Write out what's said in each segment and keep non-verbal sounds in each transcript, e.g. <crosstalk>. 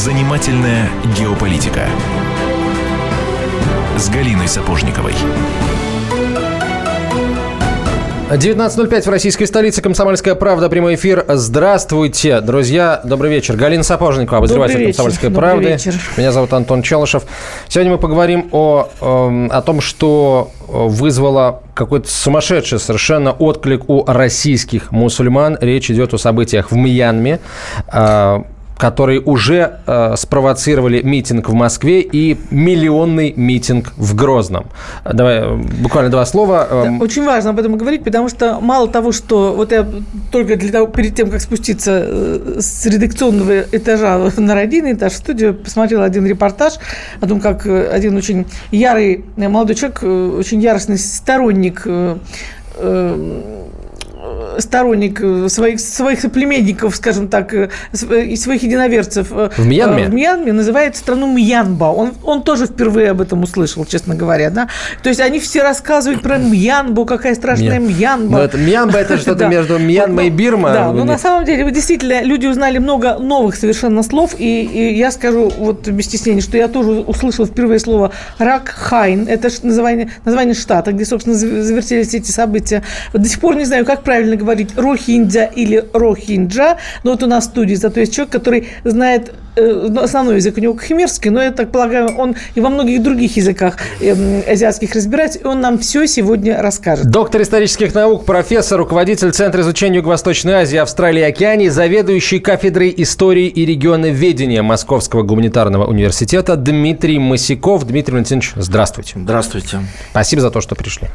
Занимательная геополитика с Галиной Сапожниковой. 19.05 в российской столице. Комсомольская правда. Прямой эфир. Здравствуйте, друзья. Добрый вечер. Галина Сапожникова, обозреватель «Комсомольской Добрый правды». вечер. Меня зовут Антон Челышев. Сегодня мы поговорим о, эм, о том, что вызвало какой-то сумасшедший совершенно отклик у российских мусульман. Речь идет о событиях в Мьянме. Которые уже э, спровоцировали митинг в Москве и миллионный митинг в Грозном. Давай э, буквально два слова. Да, Эм, очень важно об этом говорить, потому что мало того, что вот я только для того, перед тем, как спуститься э, с редакционного этажа <laughs> на родийный этаж в студию, посмотрела один репортаж о том, как э, один очень ярый молодой человек, очень яростный сторонник сторонник э, своих, своих соплеменников, скажем так, э, св- и своих единоверцев э, В Мьянме? э, в Мьянме называет страну Мьянба. Он, он тоже впервые об этом услышал, честно говоря. Да? То есть они все рассказывают про Мьянбу, какая страшная Мьян- Мьянба. Ну, это Мьянба это <laughs> что-то между Мьянмой и Ну, Бирмой. Да, но на самом деле, вы действительно, люди узнали много новых совершенно слов, и, и я скажу вот без стеснения, что я тоже услышала впервые слово Ракхайн, это название, название штата, где, собственно, зав- завертелись эти события. До сих пор не знаю, как правильно говорить, Рохинджа или Рохинджа, но вот у нас в студии зато есть человек, который знает э, ну, основной язык у него кхмерский, но я так полагаю, он и во многих других языках эм, азиатских разбирается, и он нам все сегодня расскажет. Доктор исторических наук, профессор, руководитель Центра изучения Юго-Восточной Азии, Австралии и Океании, заведующий кафедрой истории и регионоведения Московского гуманитарного университета Дмитрий Масяков. Дмитрий Валентинович, здравствуйте. Здравствуйте. Спасибо за то, что пришли.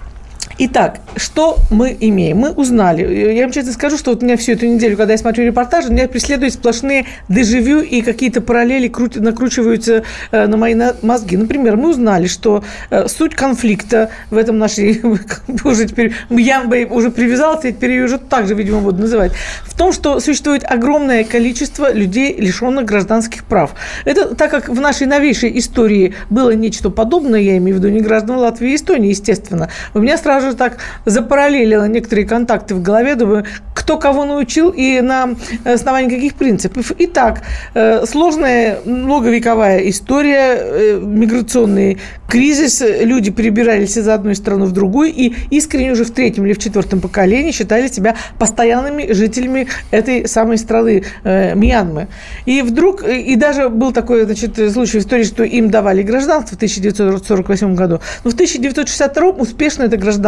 Итак, что мы имеем? Мы узнали. Я вам честно скажу, что вот меня всю эту неделю, когда я смотрю репортажи, меня преследуют сплошные дежавю и какие-то параллели накручиваются э, на мои мозги. Например, мы узнали, что э, суть конфликта в этом нашей <laughs> уже теперь Мьянба уже привязался, и теперь ее уже так же, видимо, буду называть, в том, что существует огромное количество людей, лишенных гражданских прав. Это так как в нашей новейшей истории было нечто подобное, я имею в виду не граждан Латвии и Эстонии, естественно, у меня сразу же так запараллелило некоторые контакты в голове, думаю, кто кого научил и на основании каких принципов. Итак, э, сложная многовековая история, э, миграционный кризис, люди перебирались из одной страны в другую и искренне уже в третьем или в четвертом поколении считали себя постоянными жителями этой самой страны э, Мьянмы. И вдруг, и даже был такой значит, случай в истории, что им давали гражданство в 1948 году, но в 1962 успешно это гражданство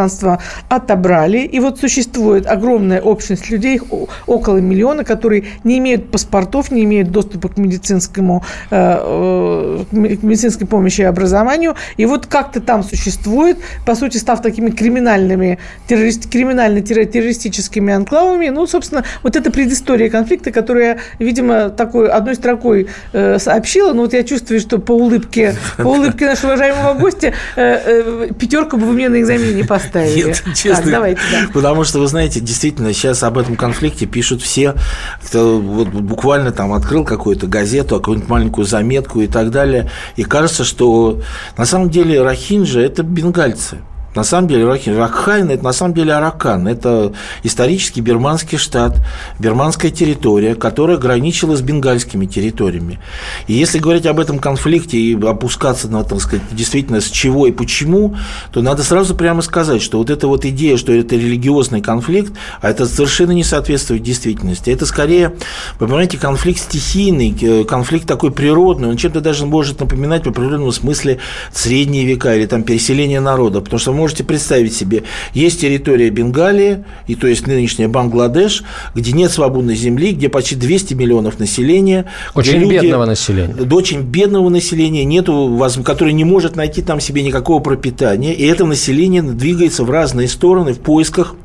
отобрали, и вот существует огромная общность людей, около миллиона, которые не имеют паспортов, не имеют доступа к медицинскому, э, э, к медицинской помощи и образованию, и вот как-то там существует, по сути, став такими криминальными, террорист, криминально-террористическими анклавами, ну, собственно, вот это предыстория конфликта, которая, видимо, такой одной строкой э, сообщила, но вот я чувствую, что по улыбке, по улыбке нашего уважаемого гостя э, пятерку бы вы мне на экзамене не поставили. Нет, честно. Так, давайте, да. Потому что, вы знаете, действительно, сейчас об этом конфликте пишут все, кто вот буквально там открыл какую-то газету, какую-нибудь маленькую заметку и так далее. И кажется, что на самом деле рахинджа – это бенгальцы. На самом деле Рахин, Ракхайн – это на самом деле Аракан. Это исторический бирманский штат, бирманская территория, которая граничила с бенгальскими территориями. И если говорить об этом конфликте и опускаться на, так сказать, действительно с чего и почему, то надо сразу прямо сказать, что вот эта вот идея, что это религиозный конфликт, а это совершенно не соответствует действительности. Это скорее, вы понимаете, конфликт стихийный, э, конфликт такой природный, он чем-то даже может напоминать в определенном смысле средние века или там переселение народа, потому что вы можете представить себе, есть территория Бенгалии, и то есть нынешняя Бангладеш, где нет свободной земли, где почти 200 миллионов населения. Очень люди- бедного населения. очень бедного населения, нету, которое не может найти там себе никакого пропитания, и это население двигается в разные стороны в поисках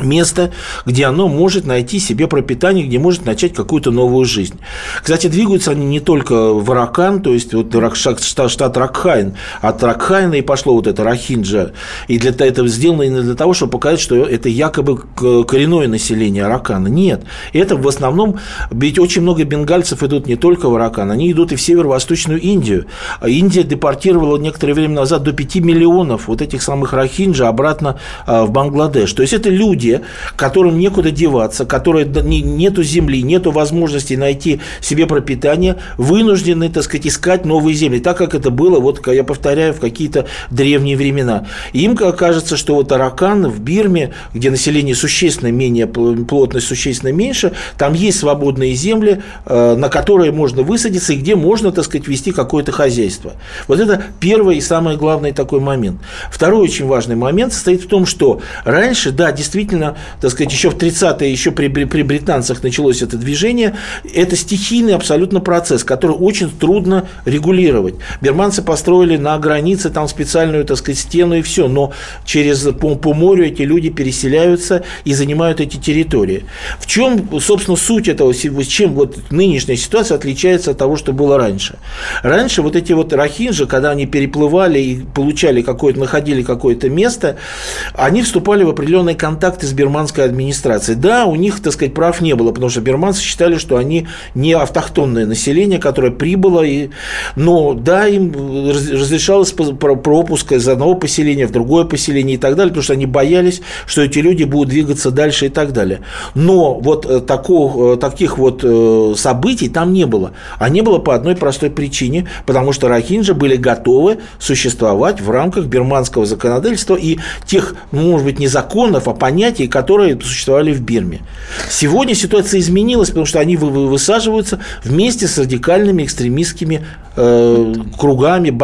место, где оно может найти себе пропитание, где может начать какую-то новую жизнь. Кстати, двигаются они не только в Аракан, то есть вот штат, штат- Ракхайн, от Ракхайна и пошло вот это Рахинджа, и для этого сделано именно для того, чтобы показать, что это якобы коренное население Аракана. Нет, это в основном, ведь очень много бенгальцев идут не только в Аракан, они идут и в северо-восточную Индию. А Индия депортировала некоторое время назад до 5 миллионов вот этих самых Рахинджа обратно а, в Бангладеш. То есть это люди, люди, которым некуда деваться, которые нету земли, нету возможности найти себе пропитание, вынуждены, так сказать, искать новые земли, так как это было, вот я повторяю, в какие-то древние времена. И им кажется, что вот Аракан в Бирме, где население существенно менее, плотность существенно меньше, там есть свободные земли, э, на которые можно высадиться и где можно, так сказать, вести какое-то хозяйство. Вот это первый и самый главный такой момент. Второй очень важный момент состоит в том, что раньше, да, действительно, так сказать, еще в 30-е, еще при, при британцах началось это движение, это стихийный абсолютно процесс, который очень трудно регулировать. Берманцы построили на границе там специальную, так сказать, стену и все, но через по, по морю эти люди переселяются и занимают эти территории. В чем, собственно, суть этого, чем вот нынешняя ситуация отличается от того, что было раньше? Раньше вот эти вот рахинжи, когда они переплывали и получали какое-то, находили какое-то место, они вступали в определенные контакты с бирманской администрацией. Да, у них, так сказать, прав не было, потому что бирманцы считали, что они не автохтонное население, которое прибыло, и... но да, им разрешалось пропуск из одного поселения в другое поселение и так далее, потому что они боялись, что эти люди будут двигаться дальше и так далее. Но вот э, такого, э, таких вот э, событий там не было. А не было по одной простой причине, потому что рахинджи были готовы существовать в рамках бирманского законодательства и тех, ну, может быть, не законов, а понятий, которые существовали в Бирме. Сегодня ситуация изменилась, потому что они высаживаются вместе с радикальными экстремистскими э, кругами,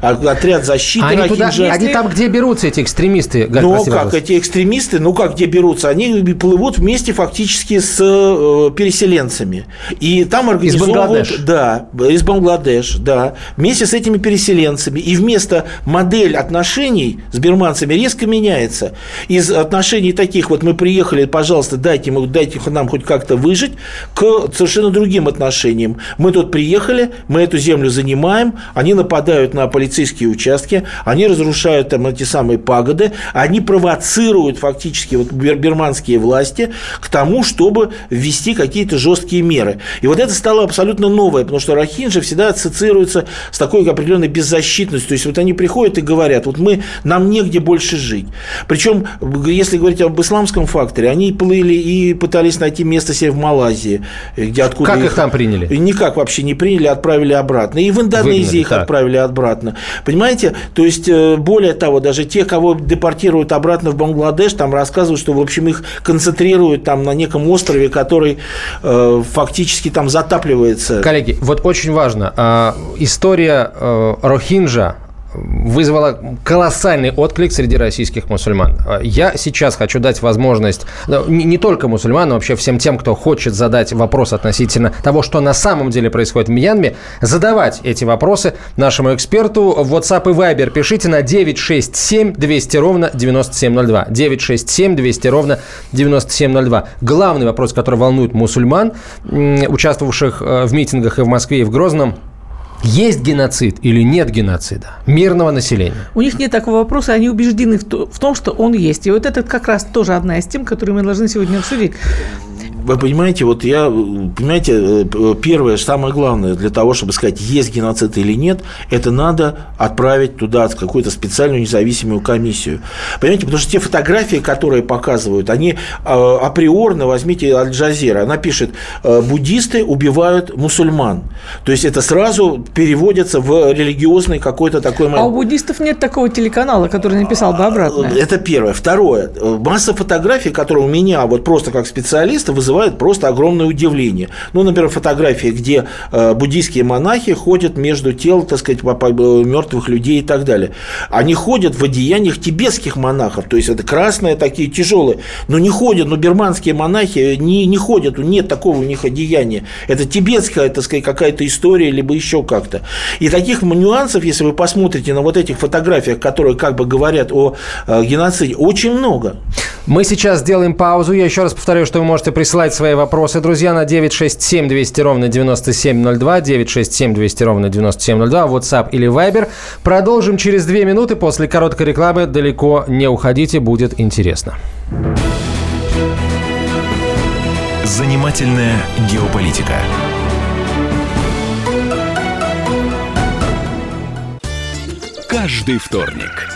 а, отряд защиты. Они, туда, они там, где берутся эти экстремисты? Ну, как эти экстремисты, ну, как где берутся? Они плывут вместе фактически с э, переселенцами. И там организовывают... Из Бангладеш. Да, из Бангладеш, да. Вместе с этими переселенцами. И вместо модель отношений с бирманцами резко меняется. Из отношений таких, вот мы приехали, пожалуйста, дайте, дайте нам хоть как-то выжить, к совершенно другим отношениям. Мы тут приехали, мы эту землю занимаем, они нападают на полицейские участки, они разрушают там эти самые пагоды, они провоцируют фактически вот бирманские власти к тому, чтобы ввести какие-то жесткие меры. И вот это стало абсолютно новое, потому что рахинджи всегда ассоциируются с такой определенной беззащитностью. То есть вот они приходят и говорят, вот мы, нам негде больше жить. Причем, если говорить об исламском факторе, они плыли и пытались найти место себе в Малайзии, где откуда как их, их там приняли? Никак вообще не приняли, отправили обратно. И в Индонезии Выгнали, их так. отправили обратно. Понимаете? То есть, э, более того, даже те, кого депортируют обратно в Бангладеш, там рассказывают, что, в общем, их концентрируют там на неком острове, который э, фактически там затапливается. Коллеги, вот очень важно. Э, история э, Рохинджа, вызвала колоссальный отклик среди российских мусульман. Я сейчас хочу дать возможность ну, не только мусульманам, вообще всем тем, кто хочет задать вопрос относительно того, что на самом деле происходит в Мьянме, задавать эти вопросы нашему эксперту. В WhatsApp и Viber пишите на 967 200 ровно 9702. 967 200 ровно 9702. Главный вопрос, который волнует мусульман, участвовавших э, в митингах и в Москве, и в Грозном – есть геноцид или нет геноцида мирного населения? У них нет такого вопроса, они убеждены в, то, в том, что он есть. И вот это как раз тоже одна из тем, которую мы должны сегодня обсудить вы понимаете, вот я, понимаете, э, первое, самое главное для того, чтобы сказать, есть геноцид или нет, это надо отправить туда какую-то специальную независимую комиссию. Понимаете, потому что те фотографии, которые показывают, они э, априорно, возьмите Аль-Джазира, она пишет, э, буддисты убивают мусульман. То есть это сразу переводится в религиозный какой-то такой момент. А у буддистов нет такого телеканала, который написал бы обратно. Это первое. Второе. Масса фотографий, которые у меня вот просто как специалиста вызывают вызывает просто огромное удивление. Ну, например, фотография, где э, буддийские монахи ходят между тел, так сказать, мертвых людей и так далее. Они ходят в одеяниях тибетских монахов, то есть это красные такие тяжелые, но не ходят, но бирманские монахи не, не ходят, нет такого у них одеяния. Это тибетская, так сказать, какая-то история, либо еще как-то. И таких нюансов, если вы посмотрите на вот этих фотографиях, которые как бы говорят о э, геноциде, очень много. Мы сейчас сделаем паузу. Я еще раз повторяю, что вы можете присылать свои вопросы, друзья, на 967 200 ровно 9702, 967 200 ровно 9702, WhatsApp или Viber. Продолжим через две минуты после короткой рекламы. Далеко не уходите, будет интересно. Занимательная геополитика. Каждый вторник –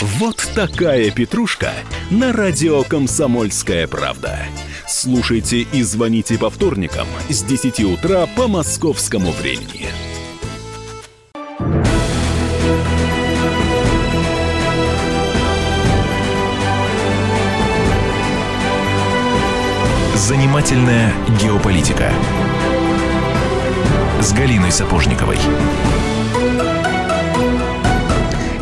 Вот такая петрушка на радио «Комсомольская правда». Слушайте и звоните по вторникам с 10 утра по московскому времени. Занимательная геополитика с Галиной Сапожниковой.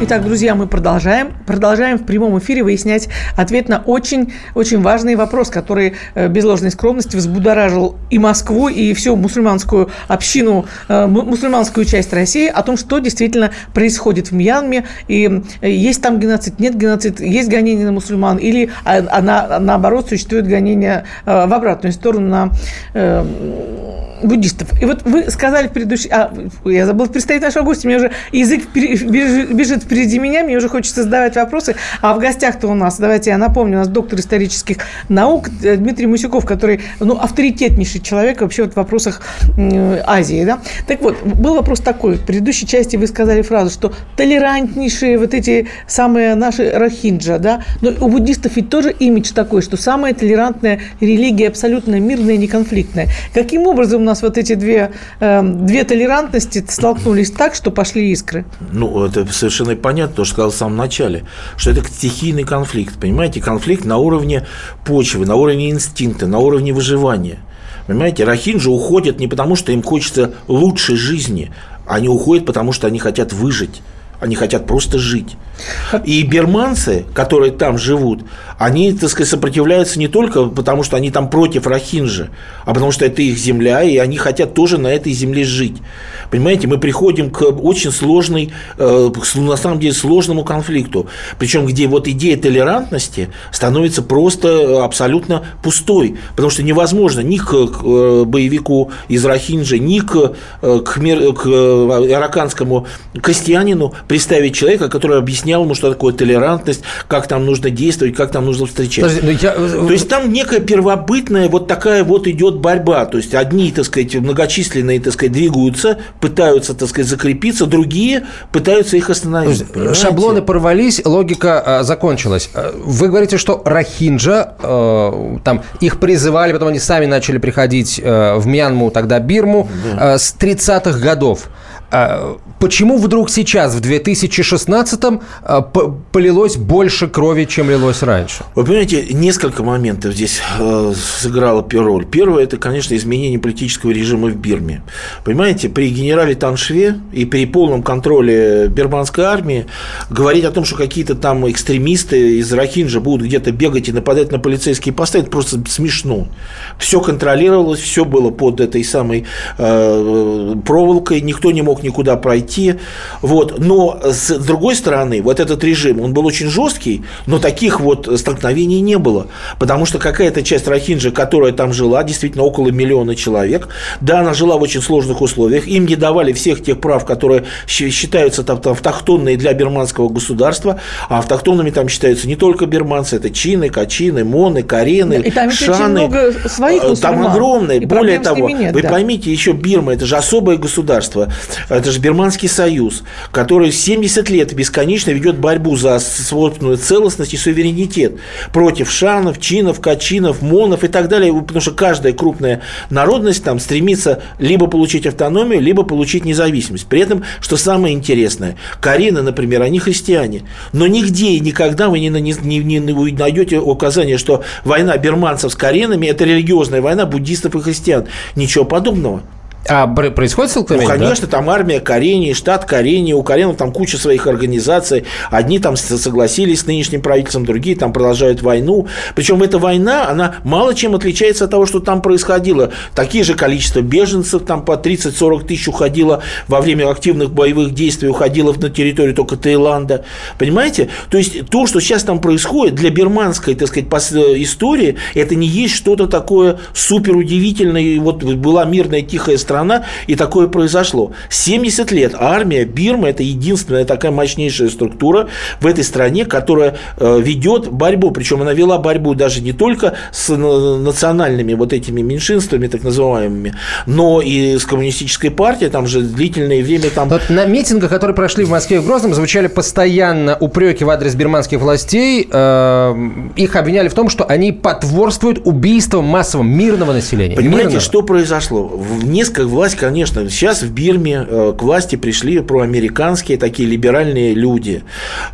Итак, друзья, мы продолжаем. Продолжаем в прямом эфире выяснять ответ на очень-очень важный вопрос, который э, без ложной скромности взбудоражил и Москву, и всю мусульманскую общину, э, мусульманскую часть России о том, что действительно происходит в Мьянме. И э, есть там геноцид, нет геноцид, есть гонения на мусульман, или а, а на, наоборот существует гонение в обратную сторону на буддистов. И вот вы сказали в предыдущей... А, я забыл представить нашего гостя, мне уже язык бежит впереди меня, мне уже хочется задавать вопросы. А в гостях-то у нас, давайте я напомню, у нас доктор исторических наук Дмитрий Мусюков, который, ну, авторитетнейший человек вообще вот в вопросах Азии, да. Так вот, был вопрос такой. В предыдущей части вы сказали фразу, что толерантнейшие вот эти самые наши рахинджа, да. Но у буддистов ведь тоже имидж такой, что самая толерантная религия, абсолютно мирная, неконфликтная. Каким образом у нас вот эти две, э, две толерантности столкнулись так, что пошли искры? Ну, это совершенно понятно, то, что сказал в самом начале, что это стихийный конфликт, понимаете, конфликт на уровне почвы, на уровне инстинкта, на уровне выживания. Понимаете, рахинджи уходят не потому, что им хочется лучшей жизни, они уходят, потому что они хотят выжить. Они хотят просто жить. И берманцы, которые там живут, они, так сказать, сопротивляются не только потому, что они там против Рахинжи, а потому что это их земля, и они хотят тоже на этой земле жить. Понимаете, мы приходим к очень сложной, э, на самом деле сложному конфликту, причем где вот идея толерантности становится просто абсолютно пустой, потому что невозможно ни к э, боевику из Рахинджи, ни к, э, к, к ираканскому крестьянину представить человека, который объяснял ему, что такое толерантность, как там нужно действовать, как там нужно встречаться. Подожди, я... То есть там некая первобытная вот такая вот идет борьба. То есть одни, так сказать, многочисленные, так сказать, двигаются, пытаются, так сказать, закрепиться, другие пытаются их остановить. Есть, шаблоны порвались, логика э, закончилась. Э, вы говорите, что Рахинджа, э, там их призывали, потом они сами начали приходить э, в Мьянму, тогда Бирму, да. э, с 30-х годов. А, почему вдруг сейчас, в 2016-м, а, полилось больше крови, чем лилось раньше? Вы понимаете, несколько моментов здесь э, сыграло роль. Первое, это, конечно, изменение политического режима в Бирме. Понимаете, при генерале Таншве и при полном контроле бирманской армии говорить о том, что какие-то там экстремисты из Рахинджа будут где-то бегать и нападать на полицейские посты, это просто смешно. Все контролировалось, все было под этой самой э, проволокой, никто не мог никуда пройти. Вот. Но с другой стороны, вот этот режим, он был очень жесткий, но таких вот столкновений не было. Потому что какая-то часть Рахинджа, которая там жила, действительно около миллиона человек, да, она жила в очень сложных условиях, им не давали всех тех прав, которые считаются там, там автохтонные для бирманского государства, а автохтонными там считаются не только бирманцы, это чины, качины, моны, карены, и там шаны. много своих э, Там огромные. Более того, нет, вы да. поймите, еще Бирма, это же особое государство это же Бирманский союз, который 70 лет бесконечно ведет борьбу за собственную целостность и суверенитет против шанов, чинов, качинов, монов и так далее, потому что каждая крупная народность там стремится либо получить автономию, либо получить независимость. При этом, что самое интересное, Карины, например, они христиане, но нигде и никогда вы не, не, не, не найдете указание, что война бирманцев с Каринами – это религиозная война буддистов и христиан. Ничего подобного. А происходит столкновение? Ну, конечно, да? там армия Карении, штат Карении, у Каренов там куча своих организаций. Одни там согласились с нынешним правительством, другие там продолжают войну. Причем эта война, она мало чем отличается от того, что там происходило. Такие же количество беженцев, там по 30-40 тысяч уходило во время активных боевых действий, уходило на территорию только Таиланда. Понимаете? То есть то, что сейчас там происходит, для бирманской, так сказать, истории, это не есть что-то такое супер удивительное. Вот была мирная тихая страна страна, и такое произошло. 70 лет армия Бирмы – это единственная такая мощнейшая структура в этой стране, которая э, ведет борьбу. Причем она вела борьбу даже не только с национальными вот этими меньшинствами, так называемыми, но и с коммунистической партией. Там же длительное время там... Вот на митингах, которые прошли в Москве и в Грозном, звучали постоянно упреки в адрес бирманских властей. Э, их обвиняли в том, что они потворствуют убийствам массовым мирного населения. Понимаете, мирного. что произошло? В несколько власть, конечно, сейчас в Бирме э, к власти пришли проамериканские такие либеральные люди,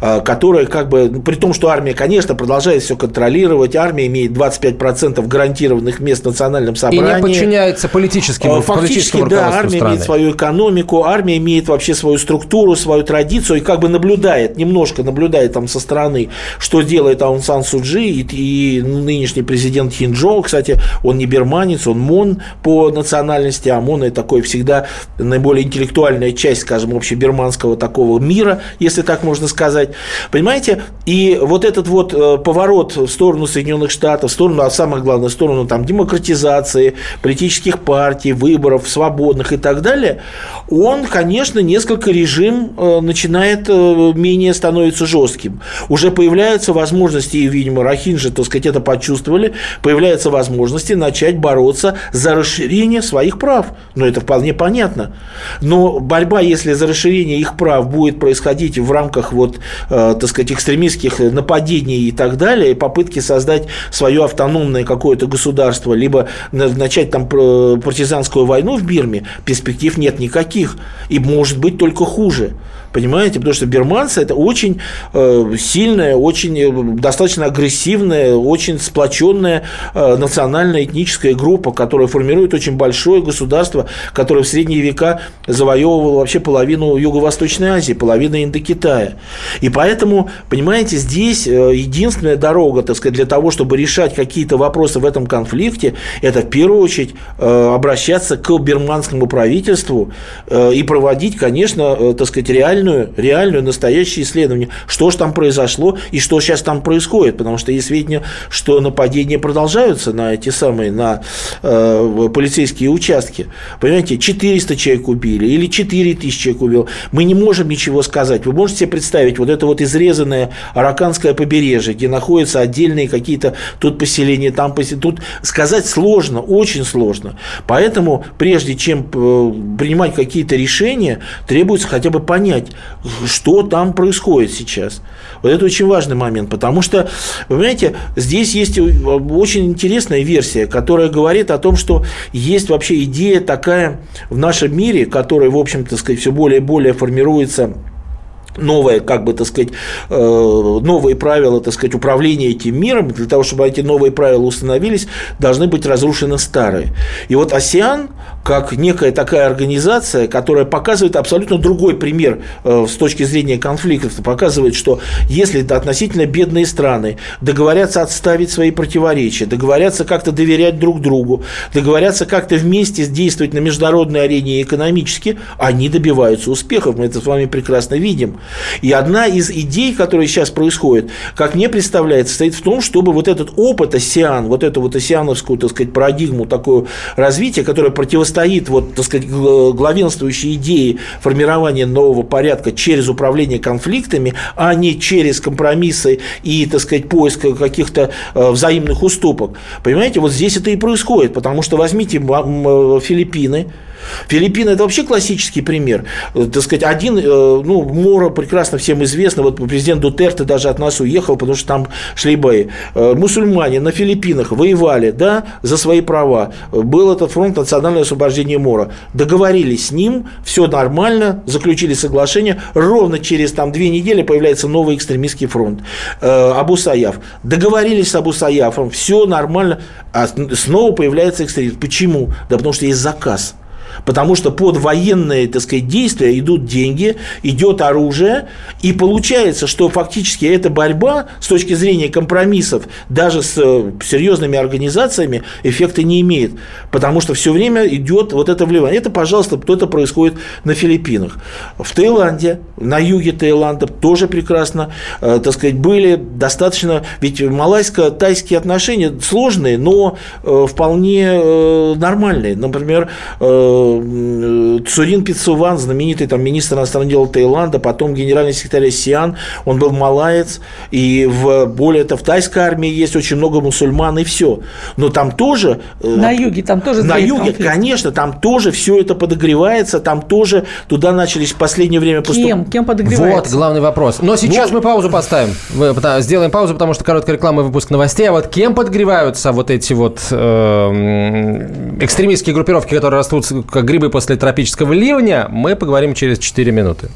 э, которые как бы, ну, при том, что армия, конечно, продолжает все контролировать, армия имеет 25% гарантированных мест в национальном собрании. И не подчиняется политическим, э, Фактически, да, армия страны. имеет свою экономику, армия имеет вообще свою структуру, свою традицию и как бы наблюдает, немножко наблюдает там со стороны, что делает Аун Сан Суджи и, и нынешний президент Хинджоу, кстати, он не берманец, он мон по национальности, а мон это такой всегда наиболее интеллектуальная часть, скажем, общеберманского такого мира, если так можно сказать. Понимаете? И вот этот вот э, поворот в сторону Соединенных Штатов, в сторону, а самое главное, в сторону там, демократизации, политических партий, выборов, свободных и так далее, он, конечно, несколько режим э, начинает э, менее становиться жестким. Уже появляются возможности, и, видимо, Рахинджи, так сказать, это почувствовали, появляются возможности начать бороться за расширение своих прав. Но это вполне понятно. Но борьба, если за расширение их прав будет происходить в рамках вот, э, так сказать, экстремистских нападений и так далее, и попытки создать свое автономное какое-то государство, либо начать там партизанскую войну в Бирме, перспектив нет никаких. И может быть только хуже. Понимаете? Потому что берманцы – это очень э, сильная, очень э, достаточно агрессивная, очень сплоченная э, национальная этническая группа, которая формирует очень большое государство, которое в средние века завоевывало вообще половину Юго-Восточной Азии, половину Индокитая. И поэтому, понимаете, здесь единственная дорога, так сказать, для того, чтобы решать какие-то вопросы в этом конфликте, это в первую очередь обращаться к берманскому правительству и проводить, конечно, так сказать, реально реальную, реальную, настоящее исследование, что же там произошло и что сейчас там происходит, потому что есть сведения, что нападения продолжаются на эти самые, на э, полицейские участки. Понимаете, 400 человек убили или 4 тысячи человек убил. Мы не можем ничего сказать. Вы можете себе представить вот это вот изрезанное араканское побережье, где находятся отдельные какие-то тут поселения, там поселения. Тут сказать сложно, очень сложно. Поэтому, прежде чем э, принимать какие-то решения, требуется хотя бы понять, что там происходит сейчас. Вот это очень важный момент, потому что, вы понимаете, здесь есть очень интересная версия, которая говорит о том, что есть вообще идея такая в нашем мире, которая, в общем-то, сказать, все более и более формируется новые, как бы, так сказать, э, новые правила, так сказать, управления этим миром, для того, чтобы эти новые правила установились, должны быть разрушены старые. И вот АСИАН, как некая такая организация, которая показывает абсолютно другой пример э, с точки зрения конфликтов, показывает, что если относительно бедные страны договорятся отставить свои противоречия, договорятся как-то доверять друг другу, договорятся как-то вместе действовать на международной арене экономически, они добиваются успехов. Мы это с вами прекрасно видим. И одна из идей, которая сейчас происходит, как мне представляется, состоит в том, чтобы вот этот опыт осиан, вот эту вот осиановскую, так сказать, парадигму такое развития, которое противостоит вот, так сказать, главенствующей идее формирования нового порядка через управление конфликтами, а не через компромиссы и, так сказать, поиск каких-то э, взаимных уступок. Понимаете, вот здесь это и происходит, потому что возьмите Филиппины, Филиппины – это вообще классический пример. Э, так сказать, один, э, ну, Мора прекрасно всем известно, вот президент Дутерте даже от нас уехал, потому что там шли бои. Э, мусульмане на Филиппинах воевали, да, за свои права. Был этот фронт национального освобождения Мора. Договорились с ним, все нормально, заключили соглашение. Ровно через там две недели появляется новый экстремистский фронт. Абу Саяф. Договорились с Абу Саяфом, все нормально, а снова появляется экстремизм. Почему? Да потому что есть заказ. Потому что под военные, так сказать, действия идут деньги, идет оружие, и получается, что фактически эта борьба с точки зрения компромиссов даже с э, серьезными организациями эффекта не имеет, потому что все время идет вот это вливание. Это, пожалуйста, это происходит на Филиппинах. В Таиланде, на юге Таиланда тоже прекрасно, э, так сказать, были достаточно, ведь малайско-тайские отношения сложные, но э, вполне нормальные. Например, Цурин Пицуван, знаменитый там министр иностранных дел Таиланда, потом генеральный секретарь Сиан, он был малаец, и в, более того, в тайской армии есть очень много мусульман, и все. Но там тоже... На юге, там тоже На юге, конфликт. конечно, там тоже все это подогревается, там тоже туда начались в последнее время поступать. Кем? Кем подогревается? Вот главный вопрос. Но сейчас вот. мы паузу поставим. Сделаем паузу, потому что короткая реклама и выпуск новостей. А вот кем подогреваются вот эти вот э, экстремистские группировки, которые растут как грибы после тропического ливня, мы поговорим через 4 минуты.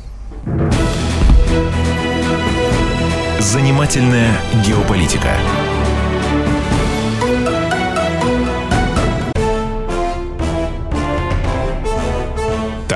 Занимательная геополитика.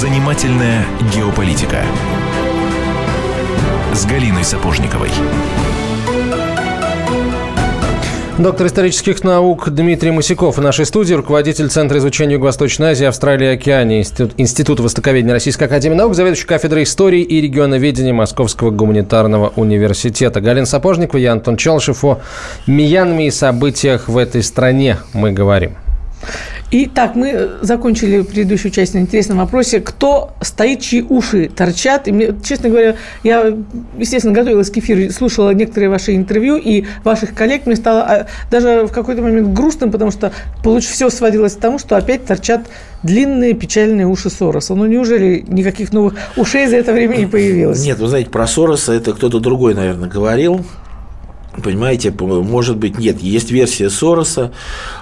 Занимательная геополитика с Галиной Сапожниковой. Доктор исторических наук Дмитрий Мусяков в нашей студии, руководитель Центра изучения Юго-Восточной Азии, Австралии и Океании, Институт, Института Востоковедения Российской Академии Наук, заведующий кафедрой истории и регионоведения Московского гуманитарного университета. Галина Сапожникова, я Антон Челшев. О Мьянме и событиях в этой стране мы говорим. И так, мы закончили предыдущую часть на интересном вопросе, кто стоит, чьи уши торчат. И мне, честно говоря, я, естественно, готовилась к эфиру, слушала некоторые ваши интервью и ваших коллег. Мне стало а, даже в какой-то момент грустным, потому что получ, все сводилось к тому, что опять торчат длинные печальные уши Сороса. Ну, неужели никаких новых ушей за это время не появилось? Нет, вы знаете, про Сороса это кто-то другой, наверное, говорил. Понимаете, может быть, нет, есть версия Сороса,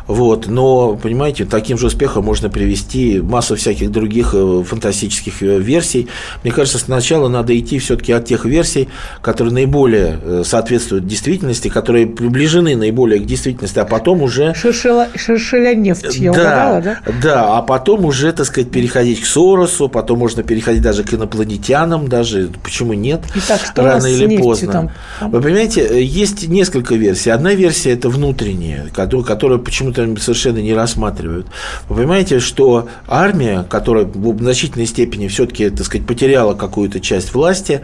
вот, но, понимаете, таким же успехом можно привести массу всяких других э, фантастических э, версий. Мне кажется, сначала надо идти все-таки от тех версий, которые наиболее э, соответствуют действительности, которые приближены наиболее к действительности, а потом уже... Шершеля, шершеля нефть, я да, угадала, да? Да, а потом уже, так сказать, переходить к Соросу, потом можно переходить даже к инопланетянам, даже, почему нет, Итак, что рано или поздно. Там? Вы понимаете, есть есть несколько версий. Одна версия – это внутренняя, которую, которую почему-то совершенно не рассматривают. Вы понимаете, что армия, которая в значительной степени все-таки, так сказать, потеряла какую-то часть власти,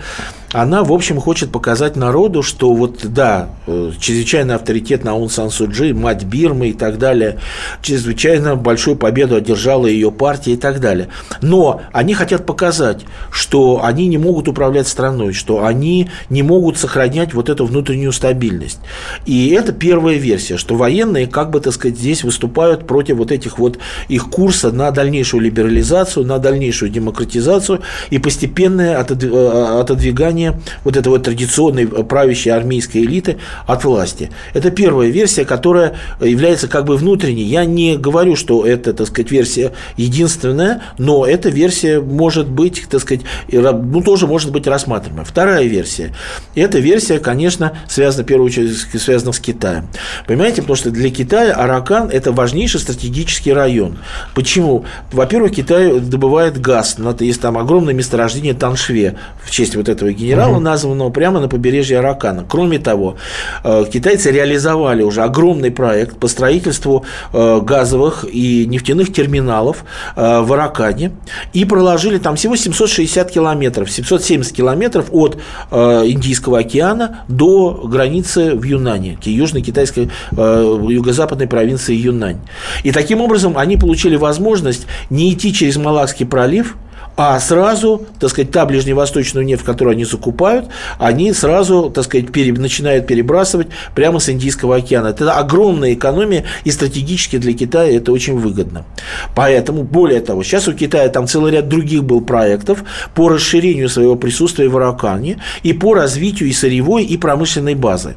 она, в общем, хочет показать народу, что вот, да, э, чрезвычайный авторитет на Аун Сан Суджи, мать Бирмы и так далее, чрезвычайно большую победу одержала ее партия и так далее. Но они хотят показать, что они не могут управлять страной, что они не могут сохранять вот эту внутреннюю стабильность. И это первая версия, что военные, как бы, так сказать, здесь выступают против вот этих вот их курса на дальнейшую либерализацию, на дальнейшую демократизацию и постепенное э, отодвигание отделение вот этой вот традиционной правящей армейской элиты от власти. Это первая версия, которая является как бы внутренней. Я не говорю, что это, так сказать, версия единственная, но эта версия может быть, так сказать, ну, тоже может быть рассматриваема. Вторая версия. Эта версия, конечно, связана, в первую очередь, связана с Китаем. Понимаете, потому что для Китая Аракан – это важнейший стратегический район. Почему? Во-первых, Китай добывает газ. Есть там огромное месторождение Таншве в честь вот этого генерала генерала, угу. названного прямо на побережье Аракана. Кроме того, э, китайцы реализовали уже огромный проект по строительству э, газовых и нефтяных терминалов э, в Аракане и проложили там всего 760 километров, 770 километров от Индийского океана до границы в Юнане, южной китайской юго-западной провинции Юнань. И таким образом они получили возможность не идти через Малакский пролив, а сразу, так сказать, та ближневосточную нефть, которую они закупают, они сразу, так сказать, пере, начинают перебрасывать прямо с Индийского океана. Это огромная экономия, и стратегически для Китая это очень выгодно. Поэтому, более того, сейчас у Китая там целый ряд других был проектов по расширению своего присутствия в Аракане и по развитию и сырьевой, и промышленной базы.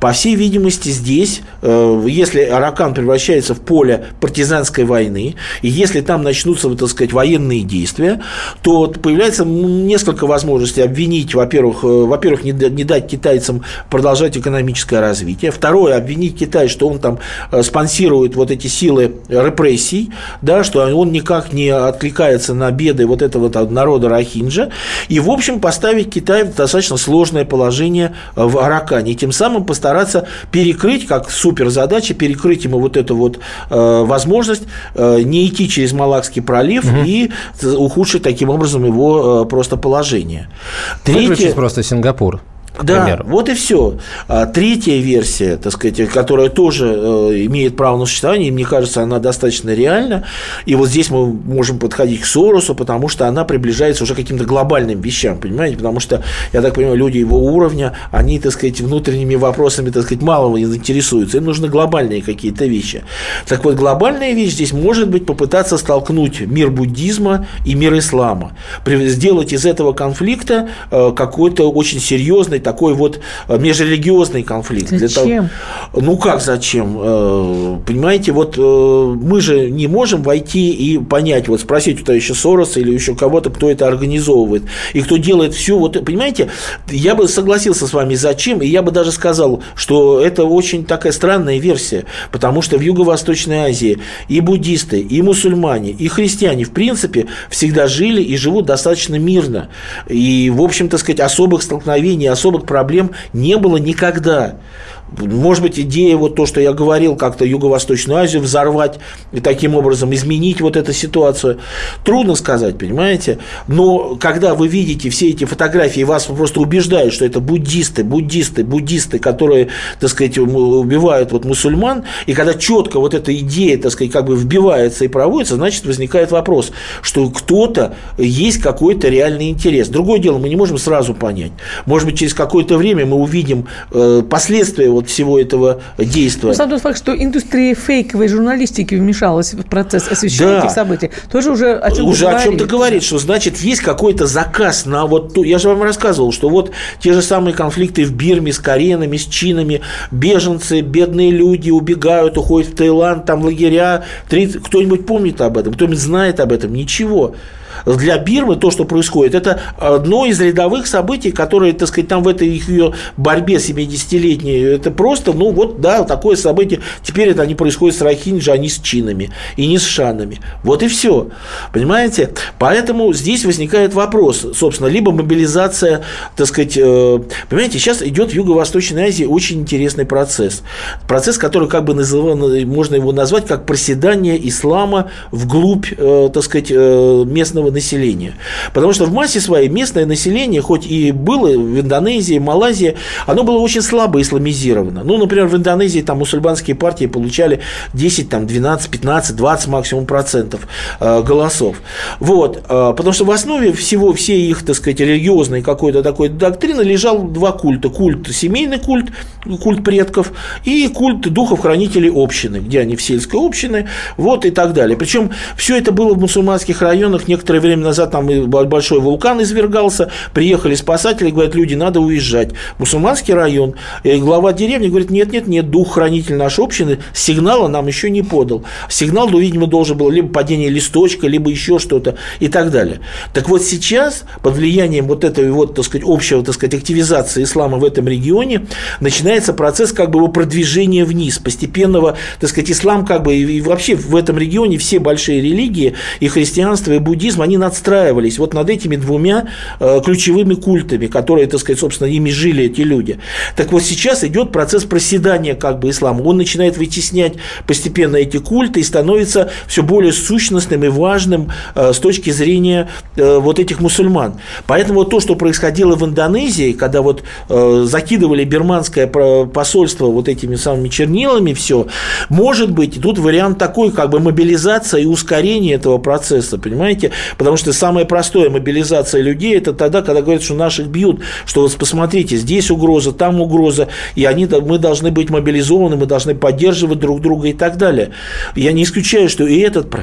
По всей видимости, здесь, э, если Аракан превращается в поле партизанской войны, и если там начнутся, так сказать, военные действия, то появляется несколько возможностей обвинить, во-первых, э, во-первых, не дать китайцам продолжать экономическое развитие, второе, обвинить Китай, что он там э, спонсирует вот эти силы репрессий, да, что он никак не откликается на беды вот этого народа Рахинджа, и, в общем, поставить Китай в достаточно сложное положение в Аракане, и тем самым постараться перекрыть, как суперзадача, перекрыть ему вот эту вот э, возможность э, не идти через Малакский пролив угу. и ухудшить таким образом его э, просто положение. Третье... просто Сингапур да, примеру. вот и все. А, третья версия, так сказать, которая тоже э, имеет право на существование, и мне кажется, она достаточно реальна. И вот здесь мы можем подходить к Соросу, потому что она приближается уже к каким-то глобальным вещам, понимаете? Потому что, я так понимаю, люди его уровня, они, так сказать, внутренними вопросами, так сказать, мало интересуются. Им нужны глобальные какие-то вещи. Так вот, глобальная вещь здесь может быть попытаться столкнуть мир буддизма и мир ислама. Сделать из этого конфликта э, какой-то очень серьезный такой вот э, межрелигиозный конфликт. Зачем? Того, ну как зачем? Э, понимаете, вот э, мы же не можем войти и понять, вот спросить у товарища Сороса или еще кого-то, кто это организовывает и кто делает все. Вот, понимаете, я бы согласился с вами, зачем, и я бы даже сказал, что это очень такая странная версия, потому что в Юго-Восточной Азии и буддисты, и мусульмане, и христиане, в принципе, всегда жили и живут достаточно мирно. И, в общем, так сказать, особых столкновений, особых особых проблем не было никогда. Может быть, идея, вот то, что я говорил, как-то Юго-Восточную Азию взорвать и таким образом изменить вот эту ситуацию. Трудно сказать, понимаете? Но когда вы видите все эти фотографии, вас просто убеждают, что это буддисты, буддисты, буддисты, которые, так сказать, убивают вот мусульман, и когда четко вот эта идея, так сказать, как бы вбивается и проводится, значит, возникает вопрос, что кто-то есть какой-то реальный интерес. Другое дело, мы не можем сразу понять. Может быть, через какое-то время мы увидим э, последствия вот всего этого действия. Но сам тот факт, что индустрия фейковой журналистики вмешалась в процесс освещения да. этих событий, тоже уже о чем-то Уже говорит. о чем-то говорит, что значит есть какой-то заказ на вот ту. Я же вам рассказывал, что вот те же самые конфликты в Бирме с коренами, с чинами, беженцы, бедные люди убегают, уходят в Таиланд, там лагеря. 30... Кто-нибудь помнит об этом? Кто-нибудь знает об этом? Ничего для Бирмы то, что происходит, это одно из рядовых событий, которые, так сказать, там в этой ее борьбе 70-летней, это просто, ну вот, да, такое событие. Теперь это не происходит с Рахинджи, а не с чинами и не с шанами. Вот и все. Понимаете? Поэтому здесь возникает вопрос, собственно, либо мобилизация, так сказать, э, понимаете, сейчас идет в Юго-Восточной Азии очень интересный процесс. Процесс, который как бы называн, можно его назвать как проседание ислама вглубь, э, так сказать, э, местного населения. Потому что в массе своей местное население, хоть и было в Индонезии, Малайзии, оно было очень слабо исламизировано. Ну, например, в Индонезии там мусульманские партии получали 10, там, 12, 15, 20 максимум процентов э, голосов. Вот. Э, потому что в основе всего, всей их, так сказать, религиозной какой-то такой доктрины лежал два культа. Культ, семейный культ, культ предков и культ духов-хранителей общины, где они в сельской общины, вот и так далее. Причем все это было в мусульманских районах некоторое время назад там большой вулкан извергался, приехали спасатели, говорят, люди, надо уезжать. Мусульманский район, и глава деревни говорит, нет, нет, нет, дух-хранитель нашей общины сигнала нам еще не подал. Сигнал, ну, видимо, должен был либо падение листочка, либо еще что-то и так далее. Так вот сейчас, под влиянием вот этой вот, так сказать, общего, так сказать, активизации ислама в этом регионе, начинается процесс как бы его продвижения вниз, постепенного, так сказать, ислам как бы и вообще в этом регионе все большие религии, и христианство, и буддизм, они надстраивались вот над этими двумя э, ключевыми культами, которые, так сказать, собственно, ими жили эти люди. Так вот сейчас идет процесс проседания как бы ислама. Он начинает вытеснять постепенно эти культы и становится все более сущностным и важным э, с точки зрения э, вот этих мусульман. Поэтому вот то, что происходило в Индонезии, когда вот закидывали бирманское посольство вот этими самыми чернилами все, может быть, тут вариант такой, как бы мобилизация и ускорение этого процесса, понимаете? Потому что самая простая мобилизация людей – это тогда, когда говорят, что наших бьют, что вот посмотрите, здесь угроза, там угроза, и они, мы должны быть мобилизованы, мы должны поддерживать друг друга и так далее. Я не исключаю, что и этот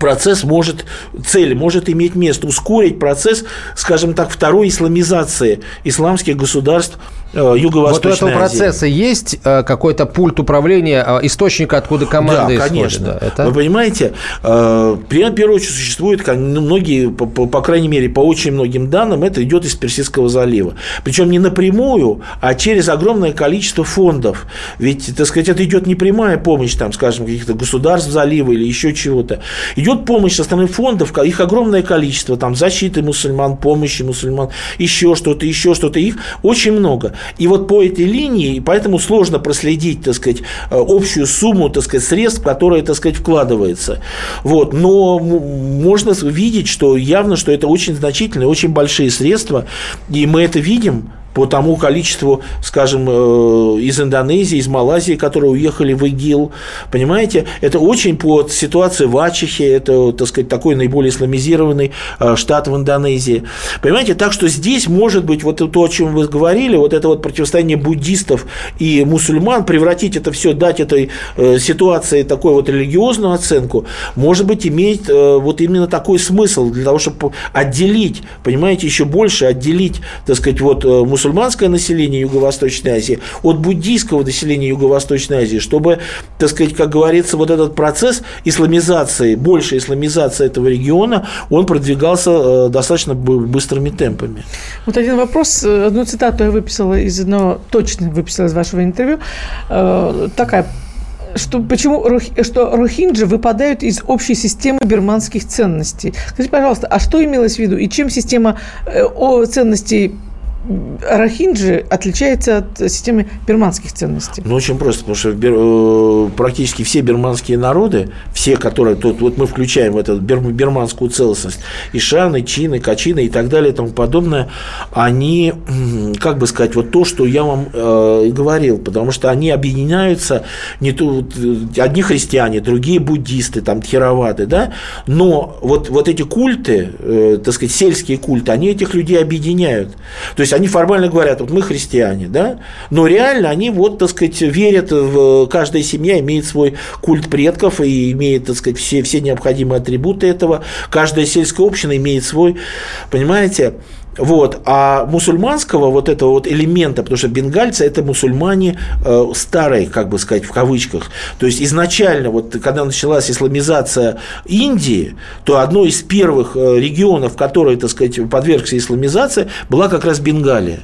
процесс может, цель может иметь место, ускорить процесс, скажем так, второй исламизации исламских государств Юго-Восточной Вот у этого Азии. процесса есть э, какой-то пульт управления, э, источник, откуда команда да, конечно. Это... Вы понимаете, в первую очередь существует, ну, многие, по, по крайней мере, по очень многим данным, это идет из Персидского залива. Причем не напрямую, а через огромное количество фондов. Ведь, так сказать, это идет не прямая помощь, там, скажем, каких-то государств залива или еще чего-то. Идет помощь со стороны фондов, их огромное количество, там, защиты мусульман, помощи мусульман, еще что-то, еще что-то. Их очень много. И вот по этой линии, поэтому сложно проследить, так сказать, э, общую сумму, так сказать, средств, которые, так сказать, вкладывается. Вот. Но можно видеть, что явно, что это очень значительные, очень большие средства, и мы это видим по тому количеству, скажем, э, из Индонезии, из Малайзии, которые уехали в ИГИЛ. Понимаете, это очень по ситуации в Ачехе, это, так сказать, такой наиболее исламизированный э, штат в Индонезии. Понимаете, так что здесь может быть вот то, о чем вы говорили, вот это вот противостояние буддистов и мусульман, превратить это все, дать этой э, ситуации такой вот религиозную оценку, может быть, имеет вот именно такой смысл для того, чтобы отделить, понимаете, еще больше отделить, так сказать, вот мусульман мусульманское население Юго-Восточной Азии от буддийского населения Юго-Восточной Азии, чтобы, так сказать, как говорится, вот этот процесс исламизации, большая исламизация этого региона, он продвигался э, достаточно быстрыми темпами. Вот один вопрос, э, одну цитату я выписала из одного, точно выписала из вашего интервью, э, такая что почему что рохинджи выпадают из общей системы бирманских ценностей. Скажите, пожалуйста, а что имелось в виду и чем система ценностей Рахинджи отличается от системы бирманских ценностей? Ну, очень просто, потому что э, практически все бирманские народы, все, которые тут, вот мы включаем в эту бир, бирманскую целостность, Ишаны, Чины, Качины и так далее и тому подобное, они, как бы сказать, вот то, что я вам э, говорил, потому что они объединяются, не то, одни христиане, другие буддисты, там, тхераваты, да, но вот, вот эти культы, э, так сказать, сельские культы, они этих людей объединяют. То есть есть они формально говорят, вот мы христиане, да, но реально они вот, так сказать, верят в каждая семья имеет свой культ предков и имеет, так сказать, все, все необходимые атрибуты этого. Каждая сельская община имеет свой, понимаете, вот. А мусульманского вот этого вот элемента, потому что бенгальцы – это мусульмане э, старые, как бы сказать, в кавычках. То есть, изначально, вот, когда началась исламизация Индии, то одно из первых э, регионов, который, так сказать, подвергся исламизации, была как раз Бенгалия.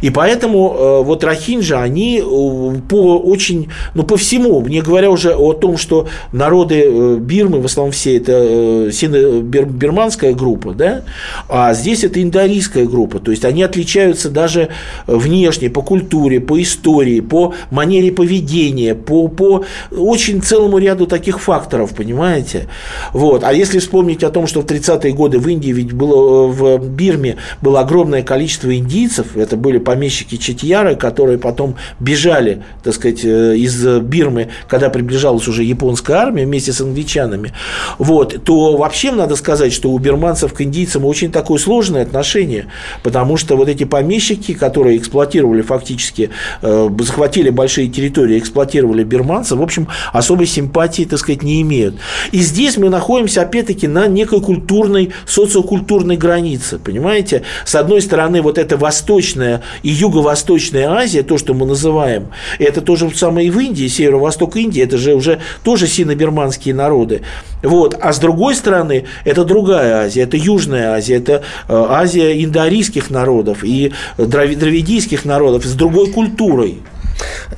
И поэтому э, вот рахинджа, они э, по очень, ну, по всему, не говоря уже о том, что народы э, Бирмы, в основном все это э, сино-бирманская группа, да, а здесь это индорийская этническая группа, то есть они отличаются даже внешне, по культуре, по истории, по манере поведения, по, по очень целому ряду таких факторов, понимаете? Вот. А если вспомнить о том, что в 30-е годы в Индии ведь было, в Бирме было огромное количество индийцев, это были помещики Четьяры, которые потом бежали, так сказать, э, из Бирмы, когда приближалась уже японская армия вместе с англичанами, вот, то вообще надо сказать, что у бирманцев к индийцам очень такое сложное отношение потому что вот эти помещики, которые эксплуатировали фактически, э, захватили большие территории, эксплуатировали бирманцев, в общем, особой симпатии, так сказать, не имеют. И здесь мы находимся, опять-таки, на некой культурной, социокультурной границе, понимаете? С одной стороны, вот эта восточная и юго-восточная Азия, то, что мы называем, это тоже самое и в Индии, северо-восток Индии, это же уже тоже сино-бирманские народы. Вот. А с другой стороны, это другая Азия, это Южная Азия, это э, Азия индоарийских народов и дравидийских народов с другой культурой.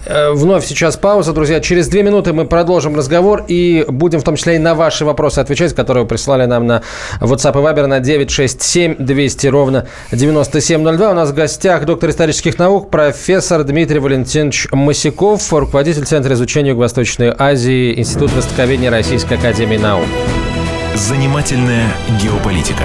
Э, вновь сейчас пауза, друзья. Через две минуты мы продолжим разговор и будем в том числе и на ваши вопросы отвечать, которые вы прислали нам на WhatsApp и Viber на 967 200 ровно 9702. У нас в гостях доктор исторических наук, профессор Дмитрий Валентинович Масяков, руководитель Центра изучения Юго-Восточной Азии, Институт Востоковедения Российской Академии Наук. Занимательная геополитика.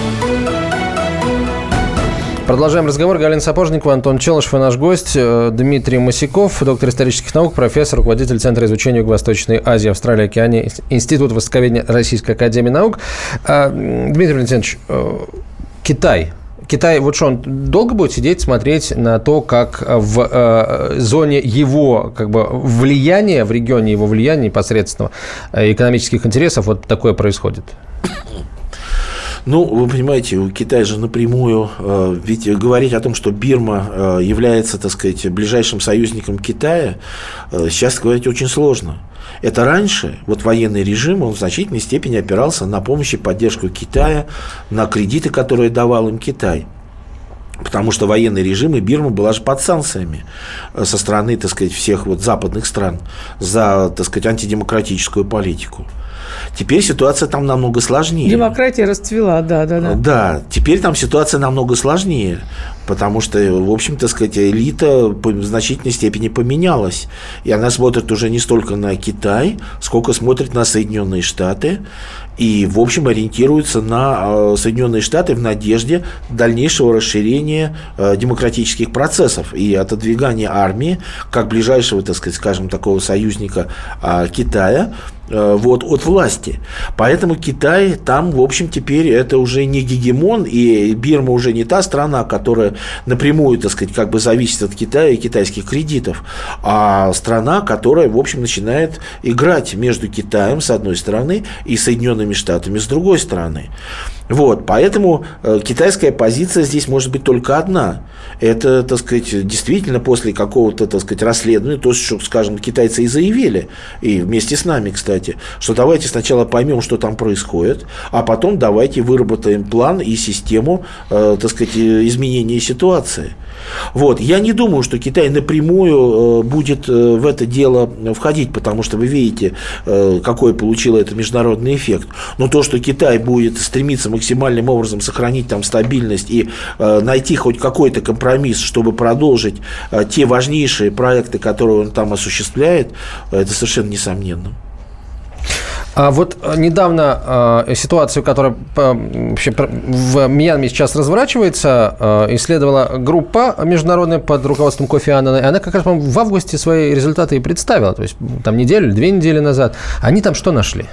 Продолжаем разговор. Галина Сапожникова, Антон Челышев и наш гость э, Дмитрий Масяков, доктор исторических наук, профессор, руководитель Центра изучения Юго-Восточной Азии, Австралии, Океании, Институт Востоковедения Российской Академии Наук. А, Дмитрий Валентинович, э, Китай. Китай, вот что, он долго будет сидеть, смотреть на то, как в э, зоне его как бы, влияния, в регионе его влияния непосредственного э, экономических интересов вот такое происходит? Ну, вы понимаете, у Китая же напрямую, э, ведь говорить о том, что Бирма э, является, так сказать, ближайшим союзником Китая, э, сейчас говорить очень сложно. Это раньше, вот военный режим, он в значительной степени опирался на помощь и поддержку Китая, на кредиты, которые давал им Китай. Потому что военный режим и Бирма была же под санкциями со стороны, так сказать, всех вот западных стран за, так сказать, антидемократическую политику. Теперь ситуация там намного сложнее. Демократия расцвела, да, да, да. Да, теперь там ситуация намного сложнее, потому что, в общем-то, сказать, элита в значительной степени поменялась. И она смотрит уже не столько на Китай, сколько смотрит на Соединенные Штаты. И, в общем, ориентируется на Соединенные Штаты в надежде дальнейшего расширения демократических процессов и отодвигания армии как ближайшего, так сказать, скажем, такого союзника Китая вот, от власти. Поэтому Китай там, в общем, теперь это уже не гегемон, и Бирма уже не та страна, которая напрямую, так сказать, как бы зависит от Китая и китайских кредитов, а страна, которая, в общем, начинает играть между Китаем, с одной стороны, и Соединенными Штатами, с другой стороны. Вот, поэтому э, китайская позиция здесь может быть только одна. Это, так сказать, действительно после какого-то, так сказать, расследования, то, что, скажем, китайцы и заявили, и вместе с нами, кстати, что давайте сначала поймем, что там происходит, а потом давайте выработаем план и систему, э, так сказать, изменения ситуации. Вот. Я не думаю, что Китай напрямую э, будет э, в это дело входить, потому что вы видите, э, какой получил это международный эффект. Но то, что Китай будет стремиться максимальным образом сохранить там стабильность и найти хоть какой-то компромисс, чтобы продолжить те важнейшие проекты, которые он там осуществляет, это совершенно несомненно. А вот э, недавно э, ситуацию, которая э, вообще в Мьянме сейчас разворачивается, э, исследовала группа международная под руководством Кофи Аннана, и она как раз, в августе свои результаты и представила, то есть там неделю, две недели назад. Они там что нашли?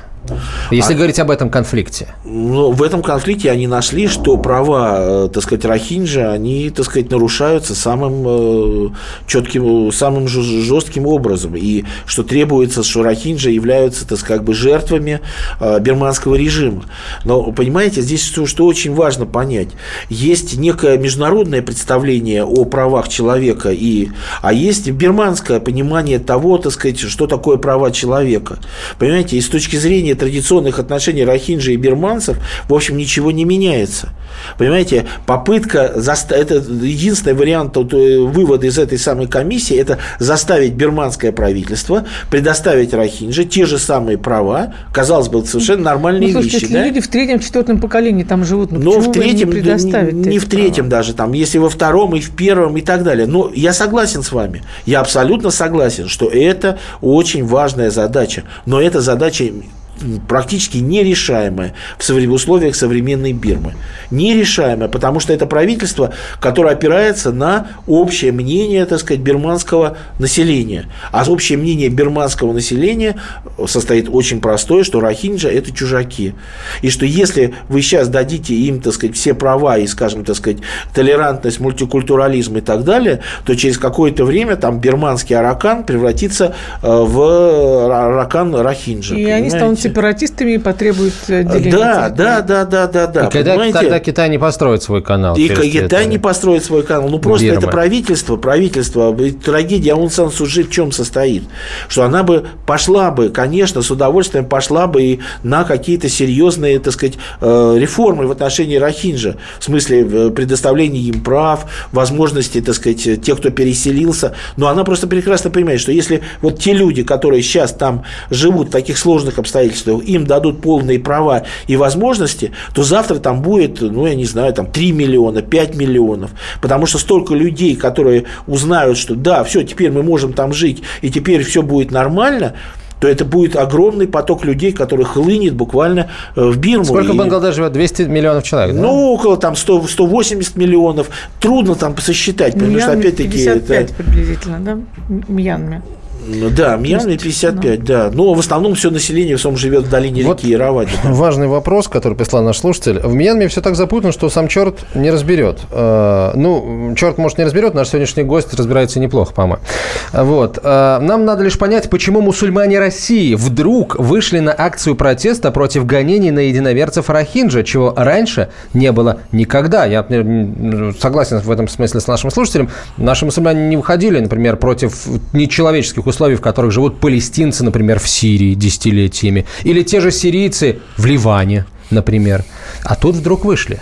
Если а, говорить об этом конфликте. Ну, в этом конфликте они нашли, что права, э, так сказать, Рахинджа, они, так сказать, нарушаются самым э, четким, самым жестким образом. И что требуется, что Рахинджа являются, так сказать, как бы жертвами э, бирманского режима. Но, понимаете, здесь что, что очень важно понять. Есть некое международное представление о правах человека, и, а есть бирманское понимание того, так сказать, что такое права человека. Понимаете, и с точки зрения традиционных отношений рахинджи и бирманцев, в общем, ничего не меняется. Понимаете, попытка, это единственный вариант э, вывода из этой самой комиссии, это заставить бирманское правительство предоставить рахинджи те же самые права, казалось бы, совершенно нормальные ну, слушайте, вещи. Если да? люди в третьем, четвертом поколении там живут, ну, Но в третьем, не, не, не в третьем права? даже, там, если во втором и в первом и так далее. Но я согласен с вами, я абсолютно согласен, что это очень важная задача, но эта задача практически нерешаемая в условиях современной Бирмы. Нерешаемая, потому что это правительство, которое опирается на общее мнение, так сказать, бирманского населения. А общее мнение бирманского населения состоит очень простое, что рахинджа – это чужаки. И что если вы сейчас дадите им, так сказать, все права и, скажем, так сказать, толерантность, мультикультурализм и так далее, то через какое-то время там бирманский аракан превратится э, в аракан рахинджа. И понимаете? они станут сепаратистами и потребует отделения. Да, да, да, да, да, да. И когда, когда Китай не построит свой канал. И Китай территорию. не построит свой канал. Ну, просто Бирмы. это правительство, правительство. Ведь Трагедия Аун Сан Сужи в чем состоит? Что она бы пошла бы, конечно, с удовольствием пошла бы и на какие-то серьезные, так сказать, э, реформы в отношении Рахинджа. В смысле э, предоставления им прав, возможности, так сказать, тех, кто переселился. Но она просто прекрасно понимает, что если вот те люди, которые сейчас там живут в таких сложных обстоятельствах, им дадут полные права и возможности, то завтра там будет, ну, я не знаю, там 3 миллиона, 5 миллионов. Потому что столько людей, которые узнают, что да, все, теперь мы можем там жить, и теперь все будет нормально, то это будет огромный поток людей, который хлынет буквально э, в Бирму. Сколько в И- Бангладеш живет? 200 миллионов человек, да? ну, около там 100, 180 миллионов. Трудно там сосчитать, потому что, Мьянме опять-таки, 55 это... приблизительно, да? М- Мьянме. Ну, Да, Мьянме 55, да. Но в основном все население в основном живет в долине Вот реки Иравади. да. <laughs> Важный вопрос, который прислал наш слушатель. В Мьянме все так запутано, что сам черт не разберет. Э, Ну, черт, может, не разберет, наш сегодняшний гость разбирается неплохо, по-моему. Вот. Э, Нам надо лишь понять, почему мусульмане России вдруг вышли на акцию протеста против гонений на единоверцев Рахинджа, чего раньше не было никогда. Я согласен в этом смысле с нашим слушателем. Наши мусульмане не выходили, например, против нечеловеческих условий, в которых живут палестинцы, например, в Сирии десятилетиями. Или те же сирийцы в Ливане, например. А тут вдруг вышли.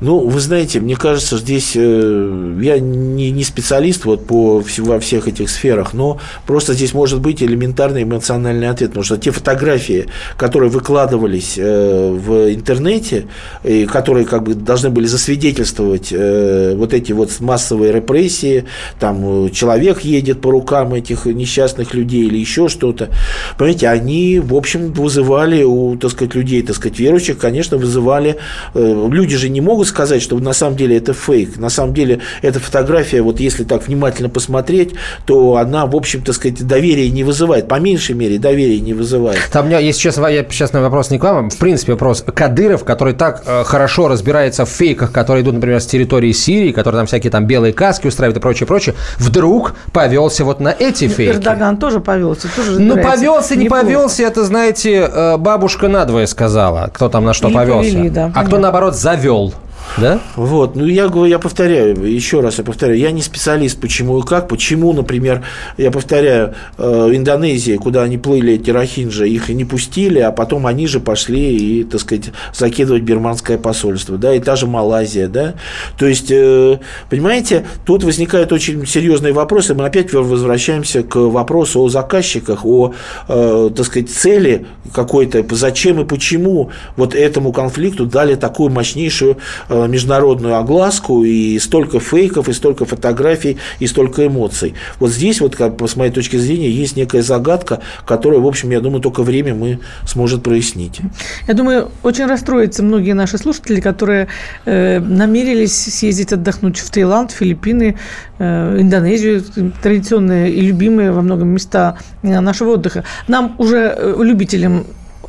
Ну, вы знаете, мне кажется, здесь э, я не, не специалист вот по во всех этих сферах, но просто здесь может быть элементарный эмоциональный ответ, потому что те фотографии, которые выкладывались э, в интернете, и которые как бы должны были засвидетельствовать э, вот эти вот массовые репрессии, там э, человек едет по рукам этих несчастных людей или еще что-то, понимаете, они, в общем, вызывали у, так сказать, людей, так сказать, верующих, конечно, вызывали, люди же не могут сказать, что на самом деле это фейк. На самом деле эта фотография, вот если так внимательно посмотреть, то она, в общем, так сказать, доверия не вызывает. По меньшей мере, доверия не вызывает. Там у меня есть сейчас, я сейчас на вопрос не к вам, в принципе вопрос. Кадыров, который так э, хорошо разбирается в фейках, которые идут, например, с территории Сирии, которые там всякие там белые каски устраивают и прочее, прочее, вдруг повелся вот на эти фейки. Эрдоган тоже повелся. Тоже Ну, повелся, не Неплохо. повелся, это, знаете, э, бабушка надвое сказала, кто там на что Или повелся. повели, да, а кто, понятно. наоборот, завел. Да? Вот, ну я говорю, я повторяю, еще раз я повторяю, я не специалист, почему и как, почему, например, я повторяю, э, в Индонезии, куда они плыли, эти рахинджи, их не пустили, а потом они же пошли и, так сказать, закидывать бирманское посольство, да, и та же Малайзия, да, то есть, э, понимаете, тут возникают очень серьезные вопросы, мы опять возвращаемся к вопросу о заказчиках, о, э, так сказать, цели какой-то, зачем и почему вот этому конфликту дали такую мощнейшую э, международную огласку и столько фейков, и столько фотографий, и столько эмоций. Вот здесь, вот, как, с моей точки зрения, есть некая загадка, которую, в общем, я думаю, только время мы сможет прояснить. Я думаю, очень расстроятся многие наши слушатели, которые э, намерились съездить отдохнуть в Таиланд, Филиппины, э, Индонезию, традиционные и любимые во многом места э, нашего отдыха. Нам уже, э, любителям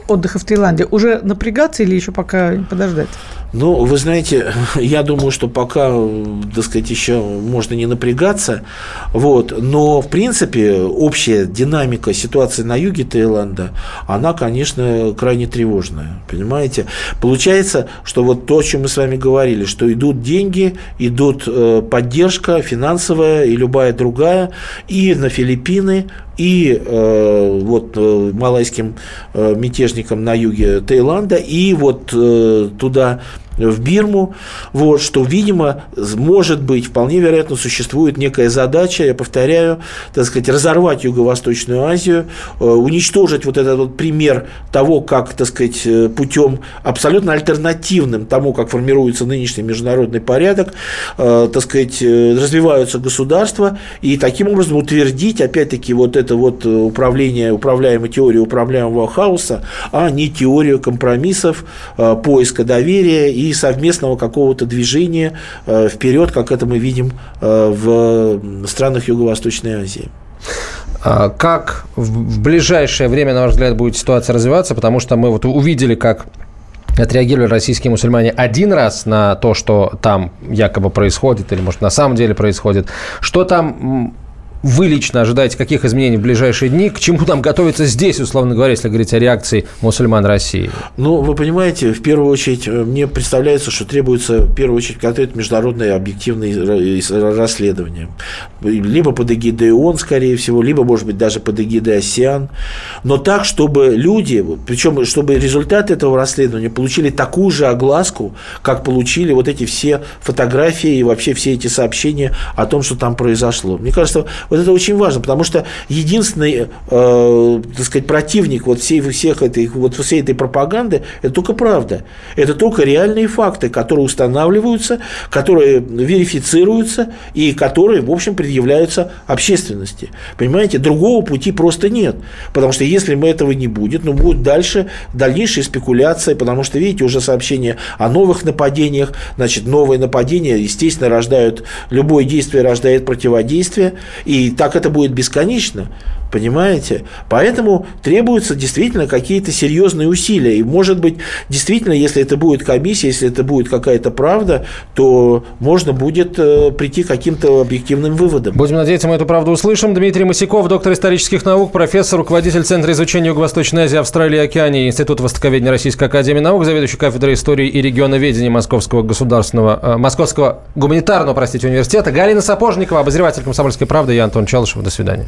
отдыха в Таиланде, уже напрягаться или еще пока подождать? Ну, вы знаете, <laughs> я думаю, что пока, так сказать, еще можно не напрягаться, вот, но, в принципе, общая динамика ситуации на юге Таиланда, она, конечно, крайне тревожная, понимаете? Получается, что вот то, о чем мы с вами говорили, что идут деньги, идут э, поддержка финансовая и любая другая, и на Филиппины, и э, вот э, малайским э, мятежникам на юге Таиланда, и вот э, туда в Бирму, вот, что, видимо, может быть, вполне вероятно, существует некая задача, я повторяю, так сказать, разорвать Юго-Восточную Азию, э, уничтожить вот этот вот пример того, как, так сказать, э, путем абсолютно альтернативным тому, как формируется нынешний международный порядок, э, так сказать, развиваются государства, и таким образом утвердить, опять-таки, вот это вот управление, управляемой теорию управляемого хаоса, а не теорию компромиссов, поиска доверия и совместного какого-то движения э, вперед, как это мы видим э, в странах Юго-Восточной Азии. А Как в ближайшее время, на ваш взгляд, будет ситуация развиваться? Потому что мы вот увидели, как отреагировали российские мусульмане один раз на то, что там якобы происходит, или, может, на самом деле происходит. Что там вы лично ожидаете каких изменений в ближайшие дни? К чему нам готовиться здесь, условно говоря, если говорить о реакции мусульман России? Ну, вы понимаете, в первую очередь, э, мне представляется, что требуется в первую очередь готовить международные объективные расследования. Либо под эгидой ООН, скорее всего, либо, может быть, даже под эгидой АСИАН. Но так, чтобы люди, причем, чтобы результаты этого расследования получили такую же огласку, как получили вот эти все фотографии и вообще все эти сообщения о том, что там произошло. Мне кажется, вот это очень важно, потому что единственный, э, так сказать, противник вот всей, всех этой, вот всей этой пропаганды – это только правда. Это только реальные факты, которые устанавливаются, которые верифицируются и которые, в общем, предъявляются общественности. Понимаете, другого пути просто нет. Потому что если мы этого не будет, ну, будет дальше дальнейшие спекуляции, потому что, видите, уже сообщения о новых нападениях, значит, новые нападения, естественно, рождают, любое действие рождает противодействие, и так это будет бесконечно. Понимаете? Поэтому требуются действительно какие-то серьезные усилия. И, может быть, действительно, если это будет комиссия, если это будет какая-то правда, то можно будет э, прийти к каким-то объективным выводам. Будем надеяться, мы эту правду услышим. Дмитрий Масяков, доктор исторических наук, профессор, руководитель Центра изучения Юго-Восточной Азии, Австралии и Океании, Института Востоковедения Российской Академии Наук, заведующий кафедрой истории и регионоведения Московского государственного, э, Московского гуманитарного, простите, университета, Галина Сапожникова, обозреватель «Комсомольской правды», я Антон Челышев. До свидания.